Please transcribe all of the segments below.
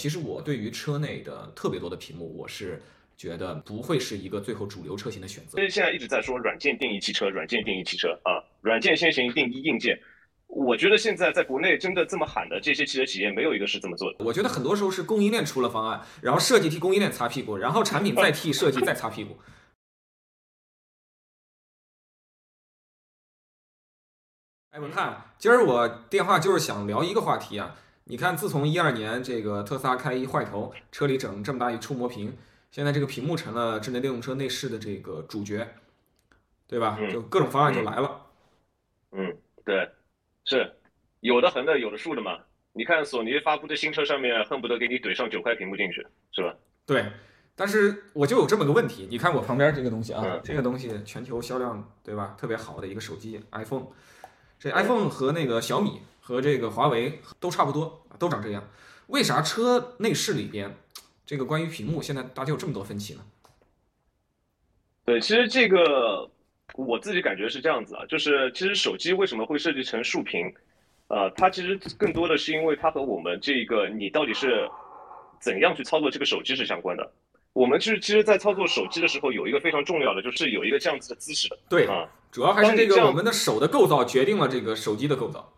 其实我对于车内的特别多的屏幕，我是觉得不会是一个最后主流车型的选择。其实现在一直在说软件定义汽车，软件定义汽车啊，软件先行定义硬件。我觉得现在在国内真的这么喊的这些汽车企业，没有一个是这么做的。我觉得很多时候是供应链出了方案，然后设计替供应链擦屁股，然后产品再替设计再擦屁股。哎，文翰，今儿我电话就是想聊一个话题啊。你看，自从一二年这个特斯拉开一坏头，车里整这么大一触摸屏，现在这个屏幕成了智能电动车内饰的这个主角，对吧？就各种方案就来了。嗯，对。是，有的横的，有的竖的嘛。你看索尼发布的新车上面，恨不得给你怼上九块屏幕进去，是吧？对，但是我就有这么个问题，你看我旁边这个东西啊，这个东西全球销量对吧，特别好的一个手机 iPhone，这 iPhone 和那个小米和这个华为都差不多，都长这样。为啥车内饰里边这个关于屏幕现在大家有这么多分歧呢？对，其实这个。我自己感觉是这样子啊，就是其实手机为什么会设计成竖屏，呃，它其实更多的是因为它和我们这个你到底是怎样去操作这个手机是相关的。我们其实其实，在操作手机的时候，有一个非常重要的，就是有一个这样子的姿势的。对啊，主要还是这个我们的手的构造决定了这个手机的构造。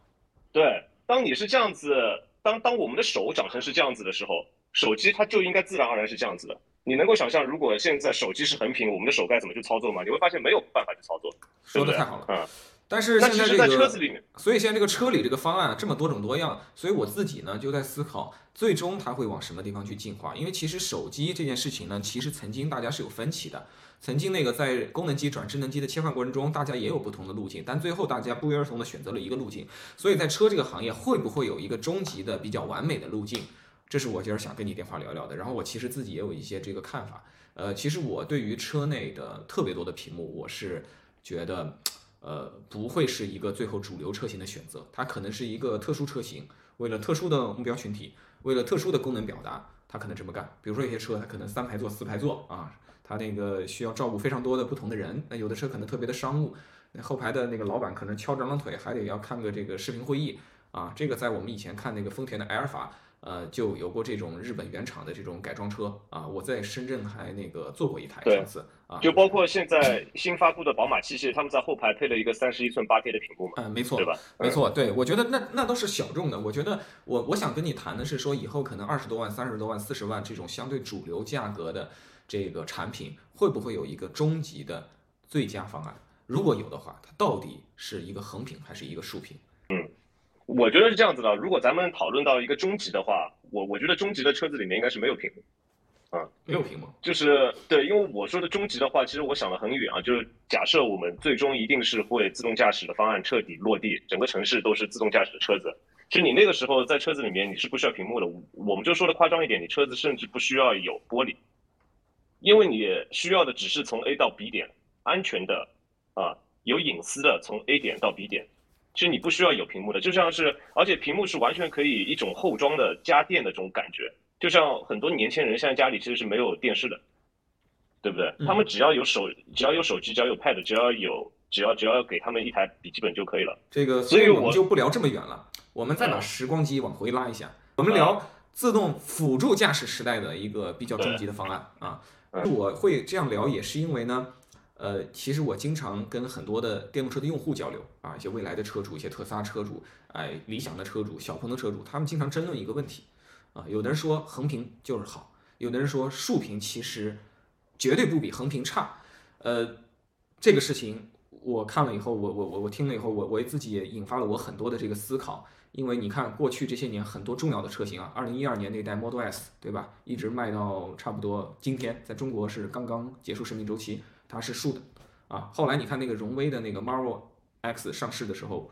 对，当你是这样子，当当我们的手长成是这样子的时候，手机它就应该自然而然是这样子的。你能够想象，如果现在手机是横屏，我们的手该怎么去操作吗？你会发现没有办法去操作。说的太好了，嗯。但是现在这个，车子里面，所以现在这个车里这个方案这么多种多样，所以我自己呢就在思考，最终它会往什么地方去进化？因为其实手机这件事情呢，其实曾经大家是有分歧的，曾经那个在功能机转智能机的切换过程中，大家也有不同的路径，但最后大家不约而同的选择了一个路径。所以在车这个行业，会不会有一个终极的比较完美的路径？这是我今儿想跟你电话聊聊的。然后我其实自己也有一些这个看法。呃，其实我对于车内的特别多的屏幕，我是觉得，呃，不会是一个最后主流车型的选择，它可能是一个特殊车型，为了特殊的目标群体，为了特殊的功能表达，它可能这么干。比如说有些车，它可能三排座、四排座啊，它那个需要照顾非常多的不同的人。那有的车可能特别的商务，那后排的那个老板可能翘着二郎腿，还得要看个这个视频会议啊。这个在我们以前看那个丰田的埃尔法。呃，就有过这种日本原厂的这种改装车啊，我在深圳还那个坐过一台，上次啊，就包括现在新发布的宝马七系，他们在后排配了一个三十一寸八 K 的屏幕嘛，嗯，没错，对吧？没错，对，我觉得那那都是小众的，我觉得我我想跟你谈的是说，以后可能二十多万、三十多万、四十万这种相对主流价格的这个产品，会不会有一个终极的最佳方案？如果有的话，它到底是一个横屏还是一个竖屏？嗯。我觉得是这样子的，如果咱们讨论到一个终极的话，我我觉得终极的车子里面应该是没有屏幕，啊，没有屏幕，就是对，因为我说的终极的话，其实我想的很远啊，就是假设我们最终一定是会自动驾驶的方案彻底落地，整个城市都是自动驾驶的车子，其实你那个时候在车子里面你是不需要屏幕的，我们就说的夸张一点，你车子甚至不需要有玻璃，因为你需要的只是从 A 到 B 点安全的啊，有隐私的从 A 点到 B 点。其实你不需要有屏幕的，就像是，而且屏幕是完全可以一种后装的家电的这种感觉，就像很多年轻人现在家里其实是没有电视的，对不对？他们只要有手，只要有手机，只要有 Pad，只要有，只要只要给他们一台笔记本就可以了。这个，所以我们就不聊这么远了，我们再把时光机往回拉一下，我们聊自动辅助驾驶时代的一个比较终极的方案啊。我会这样聊，也是因为呢。呃，其实我经常跟很多的电动车的用户交流啊，一些未来的车主，一些特斯拉车主，哎，理想的车主，小鹏的车主，他们经常争论一个问题啊，有的人说横屏就是好，有的人说竖屏其实绝对不比横屏差。呃，这个事情我看了以后，我我我我听了以后，我我自己也引发了我很多的这个思考，因为你看过去这些年很多重要的车型啊，二零一二年那代 Model S 对吧，一直卖到差不多今天，在中国是刚刚结束生命周期。它是竖的，啊，后来你看那个荣威的那个 Marvel X 上市的时候，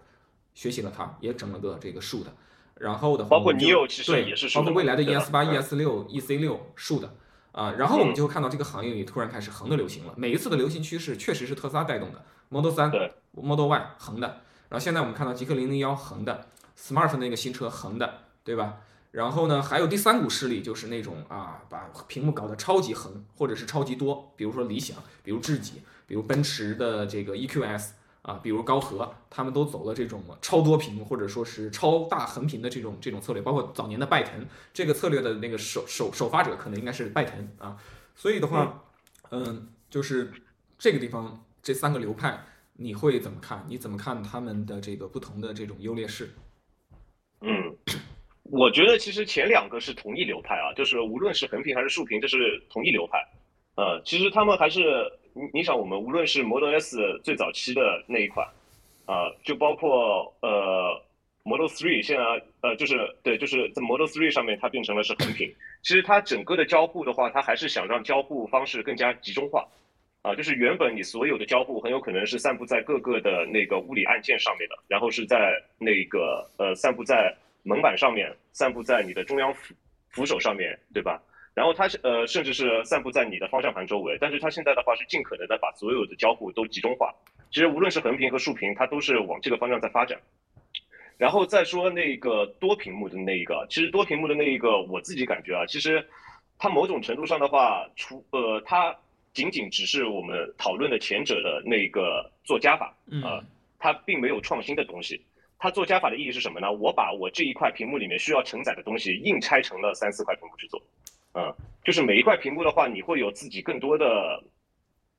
学习了它，也整了个这个竖的，然后的话，包括 Neo 其实也是竖的，包括未来的 ES 八、ES 六、EC 六竖的，啊，然后我们就会看到这个行业里突然开始横的流行了，每一次的流行趋势确实是特斯拉带动的，Model 三、Model Y 横的，然后现在我们看到极氪零零幺横的，Smart 那个新车横的，对吧？然后呢，还有第三股势力，就是那种啊，把屏幕搞得超级横，或者是超级多，比如说理想，比如智己，比如奔驰的这个 EQS，啊，比如高和，他们都走了这种超多屏或者说是超大横屏的这种这种策略，包括早年的拜腾这个策略的那个首首首发者可能应该是拜腾啊，所以的话，嗯，就是这个地方这三个流派你会怎么看？你怎么看他们的这个不同的这种优劣势？嗯，我觉得其实前两个是同一流派啊，就是无论是横屏还是竖屏，这是同一流派。呃，其实他们还是你你想，我们无论是 Model S 最早期的那一款，啊，就包括呃 Model Three 现在呃就是对，就是在 Model Three 上面它变成了是横屏。其实它整个的交互的话，它还是想让交互方式更加集中化，啊，就是原本你所有的交互很有可能是散布在各个的那个物理按键上面的，然后是在那个呃散布在门板上面，散布在你的中央扶扶手上面对吧？然后它是呃，甚至是散布在你的方向盘周围，但是它现在的话是尽可能的把所有的交互都集中化。其实无论是横屏和竖屏，它都是往这个方向在发展。然后再说那个多屏幕的那一个，其实多屏幕的那一个，我自己感觉啊，其实它某种程度上的话，除呃，它仅仅只是我们讨论的前者的那个做加法啊，它并没有创新的东西。它做加法的意义是什么呢？我把我这一块屏幕里面需要承载的东西硬拆成了三四块屏幕去做。嗯，就是每一块屏幕的话，你会有自己更多的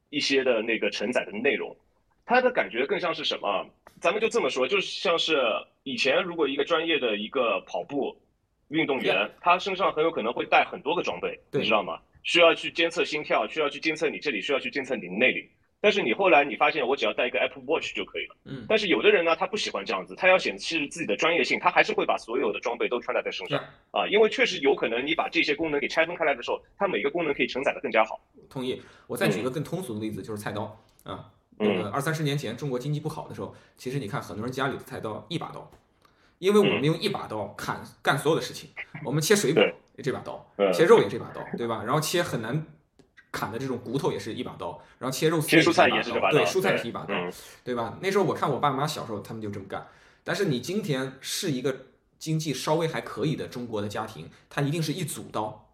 一些的那个承载的内容，它的感觉更像是什么？咱们就这么说，就是像是以前如果一个专业的一个跑步运动员，他身上很有可能会带很多个装备，你知道吗？需要去监测心跳，需要去监测你这里，需要去监测你的内里。但是你后来你发现，我只要带一个 Apple Watch 就可以了。嗯。但是有的人呢，他不喜欢这样子，他要显示自己的专业性，他还是会把所有的装备都穿戴在身上。啊，因为确实有可能你把这些功能给拆分开来的时候，它每个功能可以承载的更加好。同意。我再举一个更通俗的例子，就是菜刀啊。那个二三十年前中国经济不好的时候，其实你看很多人家里的菜刀一把刀，因为我们用一把刀砍干所有的事情，我们切水果这把刀，切肉也是这把刀，对吧？然后切很难。砍的这种骨头也是一把刀，然后切肉丝也是一把刀，对，蔬菜是一把刀，对吧？那时候我看我爸妈小时候他们就这么干，但是你今天是一个经济稍微还可以的中国的家庭，它一定是一组刀，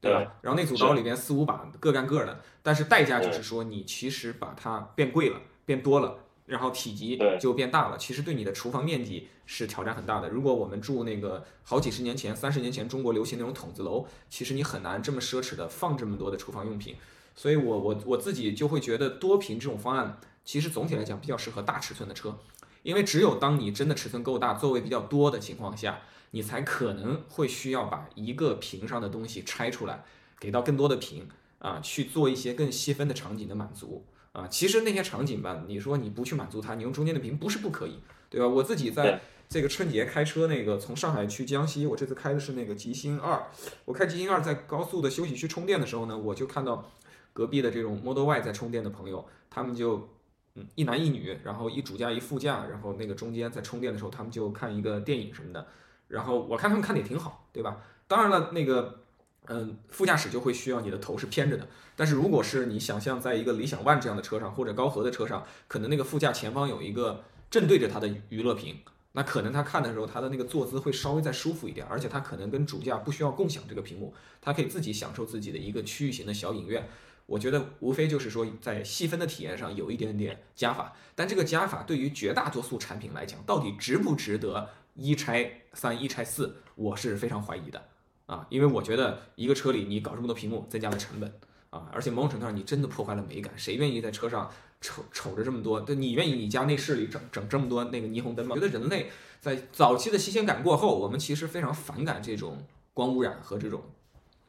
对吧？然后那组刀里边四五把各干各的，但是代价就是说你其实把它变贵了，变多了。然后体积就变大了，其实对你的厨房面积是挑战很大的。如果我们住那个好几十年前、三十年前中国流行那种筒子楼，其实你很难这么奢侈的放这么多的厨房用品。所以，我我我自己就会觉得多屏这种方案，其实总体来讲比较适合大尺寸的车，因为只有当你真的尺寸够大、座位比较多的情况下，你才可能会需要把一个屏上的东西拆出来，给到更多的屏啊，去做一些更细分的场景的满足。啊，其实那些场景吧，你说你不去满足它，你用中间的屏不是不可以，对吧？我自己在这个春节开车，那个从上海去江西，我这次开的是那个极星二，我开极星二在高速的休息区充电的时候呢，我就看到隔壁的这种 Model Y 在充电的朋友，他们就嗯一男一女，然后一主驾一副驾，然后那个中间在充电的时候，他们就看一个电影什么的，然后我看他们看的也挺好，对吧？当然了，那个。嗯，副驾驶就会需要你的头是偏着的。但是如果是你想象在一个理想 ONE 这样的车上，或者高和的车上，可能那个副驾前方有一个正对着他的娱乐屏，那可能他看的时候，他的那个坐姿会稍微再舒服一点，而且他可能跟主驾不需要共享这个屏幕，他可以自己享受自己的一个区域型的小影院。我觉得无非就是说在细分的体验上有一点点加法，但这个加法对于绝大多数产品来讲，到底值不值得一拆三一拆四，我是非常怀疑的。啊，因为我觉得一个车里你搞这么多屏幕，增加了成本啊，而且某种程度上你真的破坏了美感。谁愿意在车上瞅瞅着这么多？对，你愿意你家内饰里整整这么多那个霓虹灯吗？觉得人类在早期的新鲜感过后，我们其实非常反感这种光污染和这种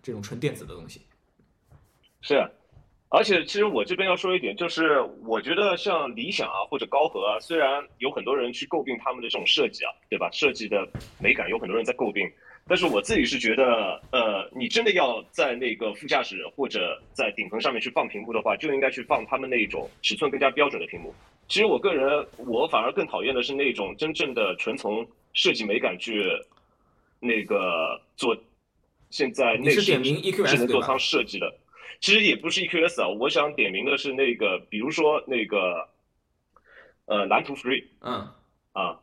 这种纯电子的东西。是，而且其实我这边要说一点，就是我觉得像理想啊或者高和啊，虽然有很多人去诟病他们的这种设计啊，对吧？设计的美感有很多人在诟病。但是我自己是觉得，呃，你真的要在那个副驾驶或者在顶棚上面去放屏幕的话，就应该去放他们那种尺寸更加标准的屏幕。其实我个人，我反而更讨厌的是那种真正的纯从设计美感去那个做。现在内饰智能座舱设计的，其实也不是 EQS 啊。我想点名的是那个，比如说那个，呃，蓝图 Free，嗯，啊。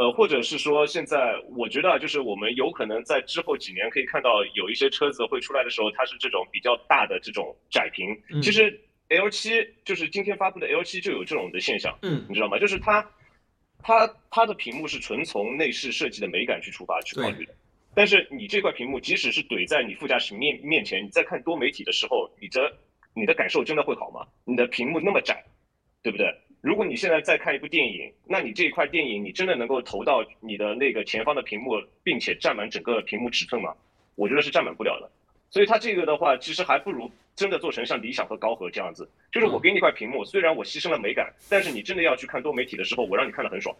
呃，或者是说，现在我觉得就是我们有可能在之后几年可以看到有一些车子会出来的时候，它是这种比较大的这种窄屏。其实 L 七就是今天发布的 L 七就有这种的现象，嗯，你知道吗？就是它它它的屏幕是纯从内饰设计的美感去出发去考虑的。但是你这块屏幕，即使是怼在你副驾驶面面前，你在看多媒体的时候，你的你的感受真的会好吗？你的屏幕那么窄，对不对？如果你现在在看一部电影，那你这一块电影你真的能够投到你的那个前方的屏幕，并且占满整个屏幕尺寸吗？我觉得是占满不了的。所以它这个的话，其实还不如真的做成像理想和高和这样子，就是我给你一块屏幕，虽然我牺牲了美感，但是你真的要去看多媒体的时候，我让你看得很爽。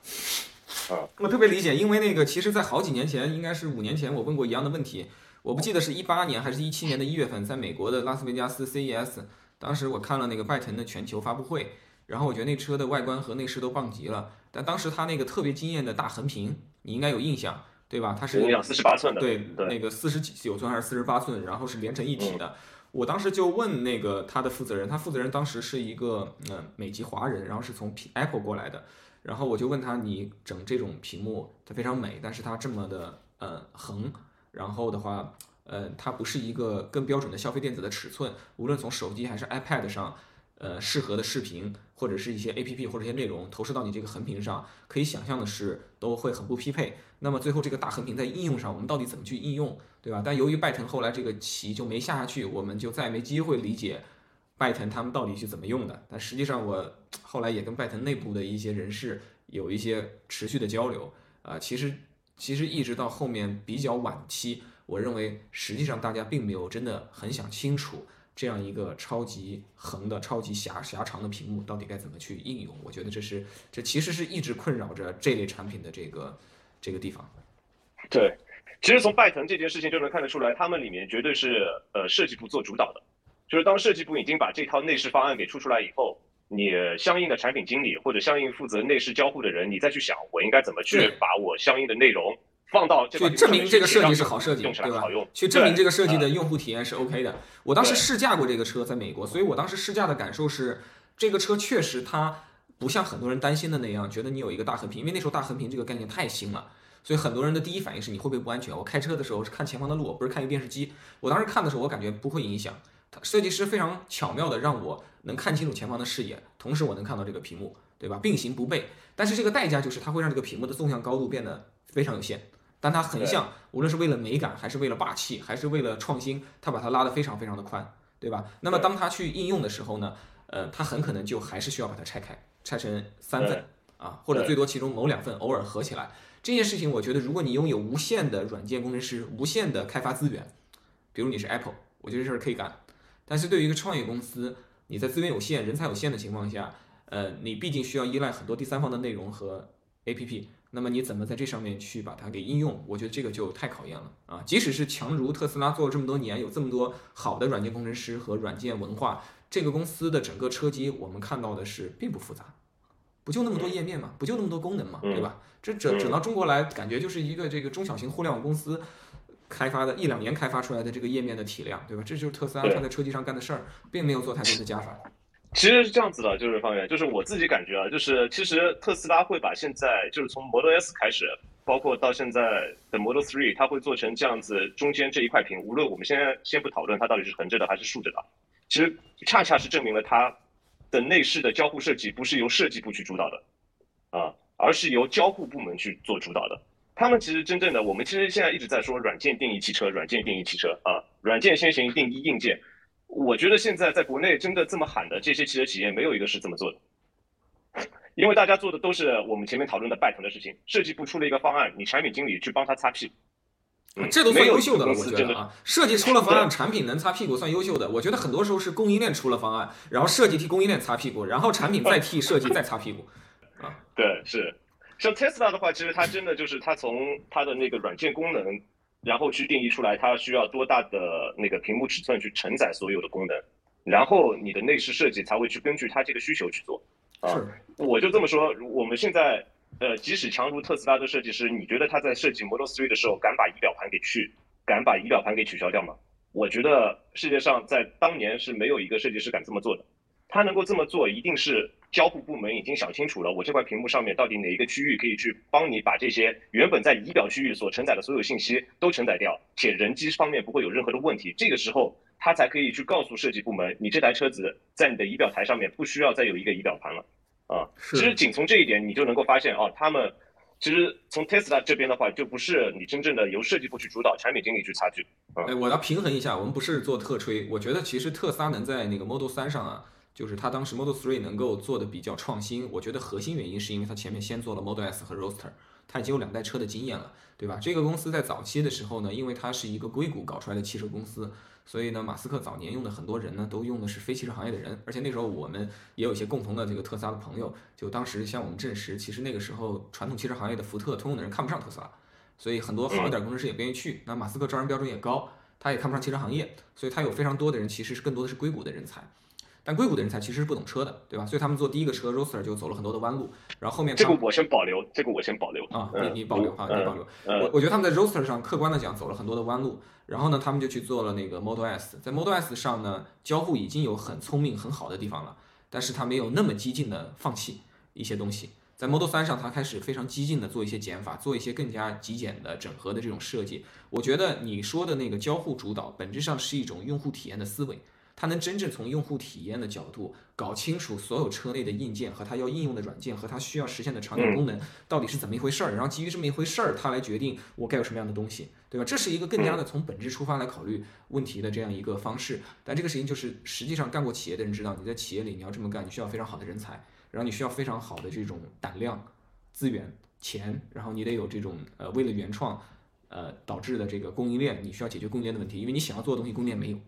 啊，我特别理解，因为那个其实，在好几年前，应该是五年前，我问过一样的问题，我不记得是一八年还是一七年的一月份，在美国的拉斯维加斯 CES，当时我看了那个拜腾的全球发布会。然后我觉得那车的外观和内饰都棒极了，但当时它那个特别惊艳的大横屏，你应该有印象，对吧？它是四十八寸的，对，那个四十九寸还是四十八寸，然后是连成一体的。我当时就问那个他的负责人，他负责人当时是一个嗯美籍华人，然后是从 Apple 过来的，然后我就问他，你整这种屏幕它非常美，但是它这么的呃横，然后的话，呃，它不是一个更标准的消费电子的尺寸，无论从手机还是 iPad 上。呃，适合的视频或者是一些 A P P 或者一些内容投射到你这个横屏上，可以想象的是都会很不匹配。那么最后这个大横屏在应用上，我们到底怎么去应用，对吧？但由于拜腾后来这个棋就没下下去，我们就再也没机会理解拜腾他们到底是怎么用的。但实际上我后来也跟拜腾内部的一些人士有一些持续的交流啊，其实其实一直到后面比较晚期，我认为实际上大家并没有真的很想清楚。这样一个超级横的、超级狭狭长的屏幕，到底该怎么去应用？我觉得这是这其实是一直困扰着这类产品的这个这个地方。对，其实从拜腾这件事情就能看得出来，他们里面绝对是呃设计部做主导的。就是当设计部已经把这套内饰方案给出出来以后，你相应的产品经理或者相应负责内饰交互的人，你再去想我应该怎么去把我相应的内容。放到去证明这个设计是好设计，对吧？去证明这个设计的用户体验是 OK 的。我当时试驾过这个车，在美国，所以我当时试驾的感受是，这个车确实它不像很多人担心的那样，觉得你有一个大横屏，因为那时候大横屏这个概念太新了，所以很多人的第一反应是你会不会不安全？我开车的时候是看前方的路，不是看一个电视机。我当时看的时候，我感觉不会影响。设计师非常巧妙的让我能看清楚前方的视野，同时我能看到这个屏幕，对吧？并行不悖。但是这个代价就是它会让这个屏幕的纵向高度变得非常有限。但它横向，无论是为了美感，还是为了霸气，还是为了创新，它把它拉得非常非常的宽，对吧？那么当它去应用的时候呢，呃，它很可能就还是需要把它拆开，拆成三份啊，或者最多其中某两份偶尔合起来。这件事情，我觉得如果你拥有无限的软件工程师，无限的开发资源，比如你是 Apple，我觉得这事儿可以干。但是对于一个创业公司，你在资源有限、人才有限的情况下，呃，你毕竟需要依赖很多第三方的内容和 APP。那么你怎么在这上面去把它给应用？我觉得这个就太考验了啊！即使是强如特斯拉做了这么多年，有这么多好的软件工程师和软件文化，这个公司的整个车机我们看到的是并不复杂，不就那么多页面嘛，不就那么多功能嘛，对吧？这整整到中国来，感觉就是一个这个中小型互联网公司开发的一两年开发出来的这个页面的体量，对吧？这就是特斯拉它在车机上干的事儿，并没有做太多的加法。其实是这样子的，就是方圆，就是我自己感觉啊，就是其实特斯拉会把现在就是从 Model S 开始，包括到现在的 Model Three，它会做成这样子，中间这一块屏，无论我们现在先不讨论它到底是横着的还是竖着的，其实恰恰是证明了它的内饰的交互设计不是由设计部去主导的，啊，而是由交互部门去做主导的。他们其实真正的，我们其实现在一直在说软件定义汽车，软件定义汽车啊，软件先行定义硬件。我觉得现在在国内真的这么喊的这些汽车企业，没有一个是这么做的，因为大家做的都是我们前面讨论的拜腾的事情。设计部出了一个方案，你产品经理去帮他擦屁股，这都算优秀的了。我觉得啊，设计出了方案，产品能擦屁股算优秀的。我觉得很多时候是供应链出了方案，然后设计替供应链擦屁股，然后产品再替设计再擦屁股。啊，对，是。像 Tesla 的话，其实它真的就是它从它的那个软件功能。然后去定义出来，它需要多大的那个屏幕尺寸去承载所有的功能，然后你的内饰设计才会去根据它这个需求去做。啊，我就这么说，我们现在呃，即使强如特斯拉的设计师，你觉得他在设计 Model Three 的时候敢把仪表盘给去，敢把仪表盘给取消掉吗？我觉得世界上在当年是没有一个设计师敢这么做的。他能够这么做，一定是。交互部门已经想清楚了，我这块屏幕上面到底哪一个区域可以去帮你把这些原本在仪表区域所承载的所有信息都承载掉，且人机方面不会有任何的问题。这个时候，他才可以去告诉设计部门，你这台车子在你的仪表台上面不需要再有一个仪表盘了啊。其实仅从这一点，你就能够发现哦，他们其实从 Tesla 这边的话，就不是你真正的由设计部去主导，产品经理去差距。哎，我要平衡一下，我们不是做特吹，我觉得其实特斯拉能在那个 Model 3上啊。就是它当时 Model 3能够做的比较创新，我觉得核心原因是因为它前面先做了 Model S 和 Roadster，它已经有两代车的经验了，对吧？这个公司在早期的时候呢，因为它是一个硅谷搞出来的汽车公司，所以呢，马斯克早年用的很多人呢，都用的是非汽车行业的人，而且那时候我们也有一些共同的这个特斯拉的朋友，就当时向我们证实，其实那个时候传统汽车行业的福特、通用的人看不上特斯拉，所以很多好一点工程师也不愿意去。那马斯克招人标准也高，他也看不上汽车行业，所以他有非常多的人其实是更多的是硅谷的人才。但硅谷的人才其实是不懂车的，对吧？所以他们做第一个车 Roadster 就走了很多的弯路，然后后面这个我先保留，这个我先保留啊，你你保留啊，你保留。我我觉得他们在 Roadster 上客观的讲走了很多的弯路，然后呢，他们就去做了那个 Model S，在 Model S 上呢，交互已经有很聪明很好的地方了，但是他没有那么激进的放弃一些东西，在 Model 3上，他开始非常激进的做一些减法，做一些更加极简的整合的这种设计。我觉得你说的那个交互主导，本质上是一种用户体验的思维。它能真正从用户体验的角度搞清楚所有车内的硬件和它要应用的软件和它需要实现的场景功能到底是怎么一回事儿，然后基于这么一回事儿，它来决定我该有什么样的东西，对吧？这是一个更加的从本质出发来考虑问题的这样一个方式。但这个事情就是实际上干过企业的人知道，你在企业里你要这么干，你需要非常好的人才，然后你需要非常好的这种胆量、资源、钱，然后你得有这种呃为了原创呃导致的这个供应链，你需要解决供应链的问题，因为你想要做的东西供应链没有。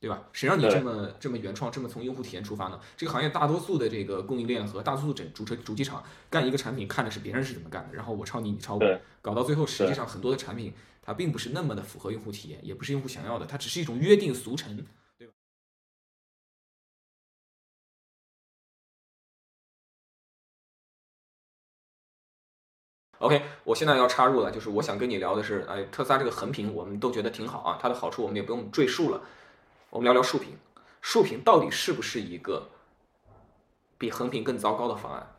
对吧？谁让你这么这么原创，这么从用户体验出发呢？这个行业大多数的这个供应链和大多数整主车主机厂干一个产品，看的是别人是怎么干的，然后我抄你，你抄我，搞到最后，实际上很多的产品它并不是那么的符合用户体验，也不是用户想要的，它只是一种约定俗成，对吧？OK，我现在要插入了，就是我想跟你聊的是，哎，特斯拉这个横屏我们都觉得挺好啊，它的好处我们也不用赘述了。我们聊聊竖屏，竖屏到底是不是一个比横屏更糟糕的方案？